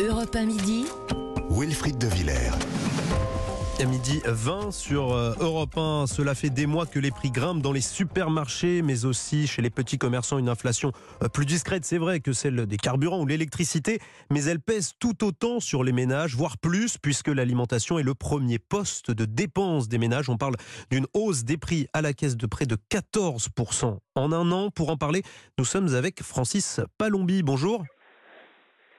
Europe 1 midi. Wilfried de Villers. À midi 20 sur euh, Europe 1, cela fait des mois que les prix grimpent dans les supermarchés, mais aussi chez les petits commerçants. Une inflation euh, plus discrète, c'est vrai, que celle des carburants ou l'électricité, mais elle pèse tout autant sur les ménages, voire plus, puisque l'alimentation est le premier poste de dépense des ménages. On parle d'une hausse des prix à la caisse de près de 14% en un an. Pour en parler, nous sommes avec Francis Palombi. Bonjour.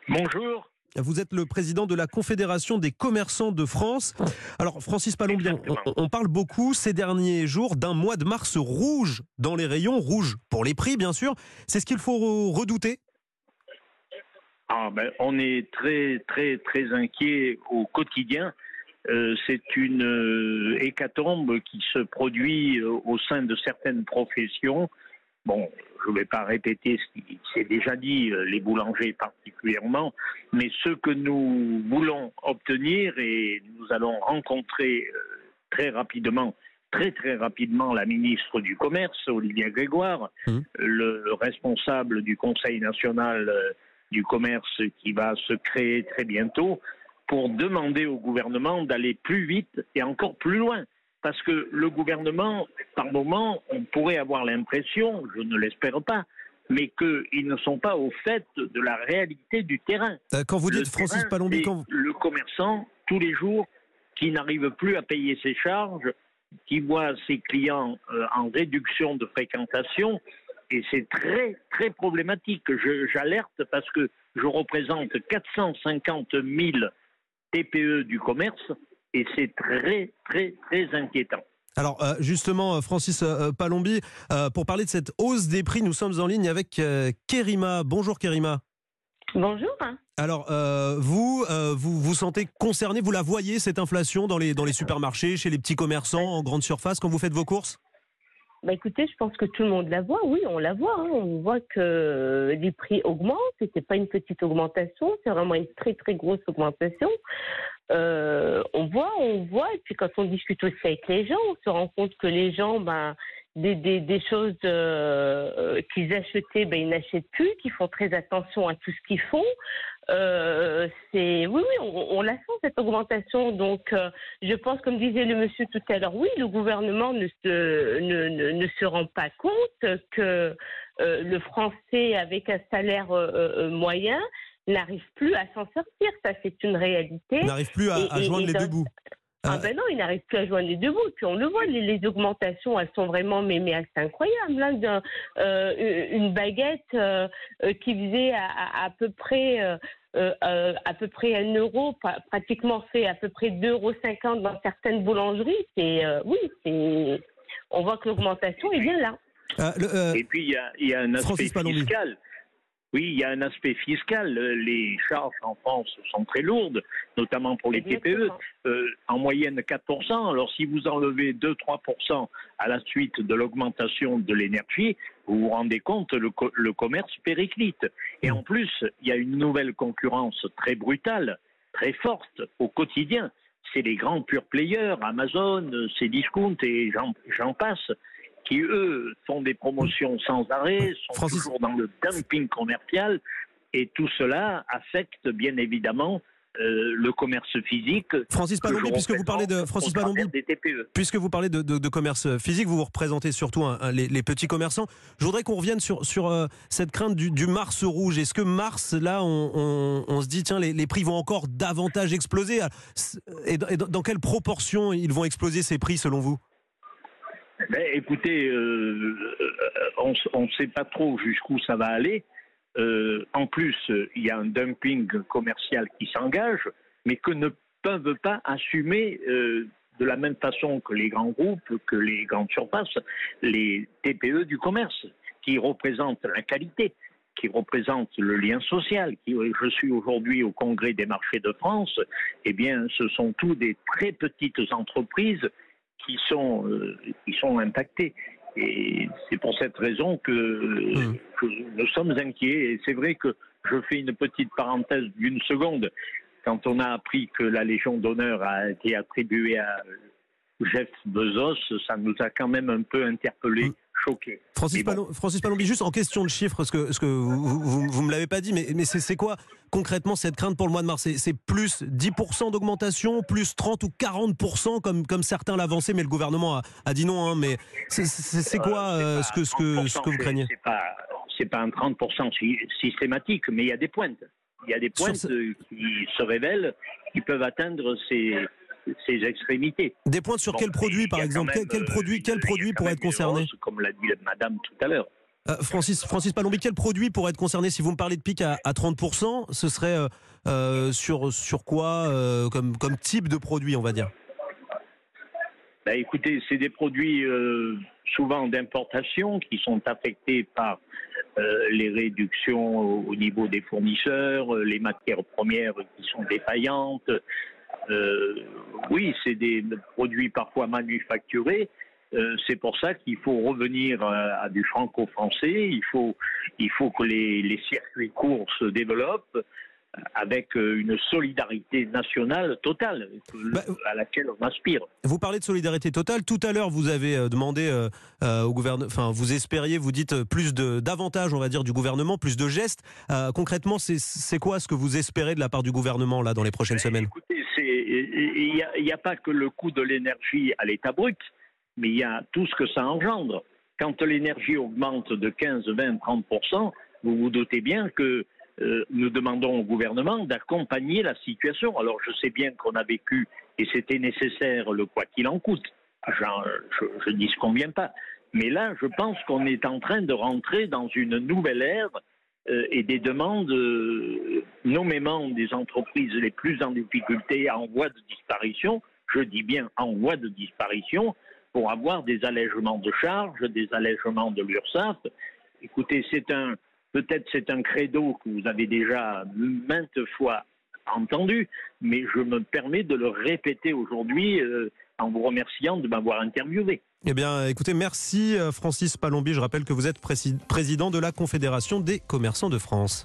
Bonjour. Vous êtes le président de la Confédération des commerçants de France. Alors, Francis Palombian, on, on, parle beaucoup ces derniers jours d'un mois de mars rouge dans les rayons, rouge pour les prix, bien sûr. C'est ce qu'il faut redouter? Ah ben, On est très, très, très inquiet au quotidien. Euh, c'est une euh, hécatombe qui se produit euh, au sein de certaines professions. Bon, je ne vais pas répéter ce qui s'est déjà dit, euh, les boulangers particulièrement, mais ce que nous voulons obtenir, et nous allons rencontrer euh, très rapidement, très très rapidement la ministre du Commerce, Olivia Grégoire, mmh. le responsable du Conseil national euh, du commerce qui va se créer très bientôt, pour demander au gouvernement d'aller plus vite et encore plus loin parce que le gouvernement, par moment, on pourrait avoir l'impression, je ne l'espère pas, mais qu'ils ne sont pas au fait de la réalité du terrain. Euh, quand vous dites Francis Palombi, quand le commerçant tous les jours qui n'arrive plus à payer ses charges, qui voit ses clients euh, en réduction de fréquentation, et c'est très très problématique. J'alerte parce que je représente 450 000 TPE du commerce et c'est très, très, très inquiétant. Alors euh, justement, euh, Francis euh, Palombi, pour parler de cette hausse des prix, nous sommes en ligne avec Kerima. Bonjour Kerima. Bonjour. Alors, vous, vous vous sentez concerné, vous la voyez, cette inflation dans les, dans les supermarchés, chez les petits commerçants, en grande surface, quand vous faites vos courses? Bah écoutez, je pense que tout le monde la voit. Oui, on la voit. Hein. On voit que les prix augmentent. Ce n'est pas une petite augmentation, c'est vraiment une très très grosse augmentation. Euh, on voit, on voit. Et puis quand on discute aussi avec les gens, on se rend compte que les gens, ben, des, des, des choses euh, qu'ils achetaient, ben, ils n'achètent plus, qu'ils font très attention à tout ce qu'ils font. Euh, c'est oui, oui, on, on, la sent cette augmentation. Donc, euh, je pense, comme disait le monsieur tout à l'heure, oui, le gouvernement ne se ne, ne, ne se rend pas compte que euh, le français avec un salaire moyen n'arrive plus à s'en sortir. Ça, c'est une réalité. N'arrive plus à, à joindre les deux bouts. Ah ben non, il n'arrive plus à joindre les deux bouts. Puis on le voit, les, les augmentations, elles sont vraiment mais, mais c'est incroyable. Là, euh, une baguette euh, qui faisait à, à, peu près euh, euh, à peu près un euro, pratiquement fait à peu près 2,50 euros dans certaines boulangeries. C'est oui, c'est on voit que l'augmentation est bien là. Et puis il y a, y a, un aspect fiscal. Oui, il y a un aspect fiscal. Les charges en France sont très lourdes, notamment pour les TPE. Euh, en moyenne 4%. Alors si vous enlevez 2-3% à la suite de l'augmentation de l'énergie, vous vous rendez compte, le, le commerce périclite. Et en plus, il y a une nouvelle concurrence très brutale, très forte au quotidien. C'est les grands pure players, Amazon, Cdiscount et j'en passe qui eux font des promotions sans arrêt, sont toujours dans le dumping commercial, et tout cela affecte bien évidemment euh, le commerce physique. Francis Palombi, puisque vous parlez de Francis Palombi, puisque vous parlez de, de, de, commerce physique, vous vous représentez surtout un, un, les, les, petits commerçants. Je voudrais qu'on revienne sur, sur euh, cette crainte du, du, Mars rouge. Est-ce que Mars, là, on, on, on se dit tiens, les, les, prix vont encore davantage exploser? Et, et dans quelle proportion ils vont exploser ces prix selon vous? Ben, écoutez, euh, on ne sait pas trop jusqu'où ça va aller. Euh, en plus, il y a un dumping commercial qui s'engage, mais que ne peuvent pas assumer euh, de la même façon que les grands groupes, que les grandes surfaces, les TPE du commerce, qui représentent la qualité, qui représentent le lien social. Qui, je suis aujourd'hui au Congrès des marchés de France. Eh bien, ce sont tous des très petites entreprises qui sont, euh, qui sont impactés. Et c'est pour cette raison que, mmh. que, nous sommes inquiets. Et c'est vrai que je fais une petite parenthèse d'une seconde. Quand on a appris que la Légion d'honneur a été attribuée à Jeff Bezos, ça nous a quand même un peu interpellés. Mmh. choqué. Francis, Francis Palombi, juste en question de chiffres, ce que, ce que vous, vous, l'avez pas dit, mais, mais c'est quoi concrètement cette crainte pour le mois de mars? C'est plus 10% d'augmentation, plus 30 ou 40% comme, comme certains l'avançaient, mais le gouvernement a, a dit non. Hein, mais c'est quoi euh, ce, que, ce, que, ce que vous craignez? C'est pas, pas un 30% systématique, mais il y a des pointes. Il y a des pointes qui se révèlent, qui peuvent atteindre ces, ces extrémités. Des pointes sur quel produit, par exemple? Quel, produit, quel produit pourrait être concerné? Comme l'a dit Madame tout à l'heure. Euh, Francis, Francis Palombi, quel produit pourrait être concerné Si vous me parlez de pic à, 30%, ce serait euh, euh, sur, sur quoi comme, type de produit, on va dire? Ben, Écoutez, c'est des produits souvent d'importation qui sont affectés par les réductions au niveau des fournisseurs, les matières premières qui sont défaillantes, oui, c'est des produits parfois manufacturés. Euh, c'est pour ça qu'il faut revenir à, du franco-français. Il faut, il faut que les, les circuits courts se développent avec euh, une solidarité nationale totale bah, à laquelle on aspire. Vous parlez de solidarité totale. Tout à l'heure, vous avez euh, demandé euh, au gouvernement, enfin, vous espériez, vous dites plus de d'avantages, on va dire, du gouvernement, plus de gestes. concrètement, c'est quoi ce que vous espérez de la part du gouvernement là dans les prochaines ben, semaines? Écoutez, il n'y a, a, pas que le coût de l'énergie à l'état brut, mais il y a tout ce que ça engendre. Quand l'énergie augmente de 15, 20, 30% vous vous doutez bien que euh, nous demandons au gouvernement d'accompagner la situation. Alors je sais bien qu'on a vécu, et c'était nécessaire, le quoi qu'il en coûte. je ne dis ce qu'on vient pas. Mais là, je pense qu'on est en train de rentrer dans une nouvelle ère euh, et des demandes, euh, nommément des entreprises les plus en difficulté, en voie de disparition, je dis bien en voie de disparition, pour avoir des allègements de charges, des allègements de l'URSSAF. Écoutez, c'est un, Peut-être c'est un credo que vous avez déjà maintes fois entendu, mais je me permets de le répéter aujourd'hui euh, en vous remerciant de m'avoir interviewé. Eh bien, écoutez, merci euh, Francis Palombi. Je rappelle que vous êtes président de la Confédération des commerçants de France.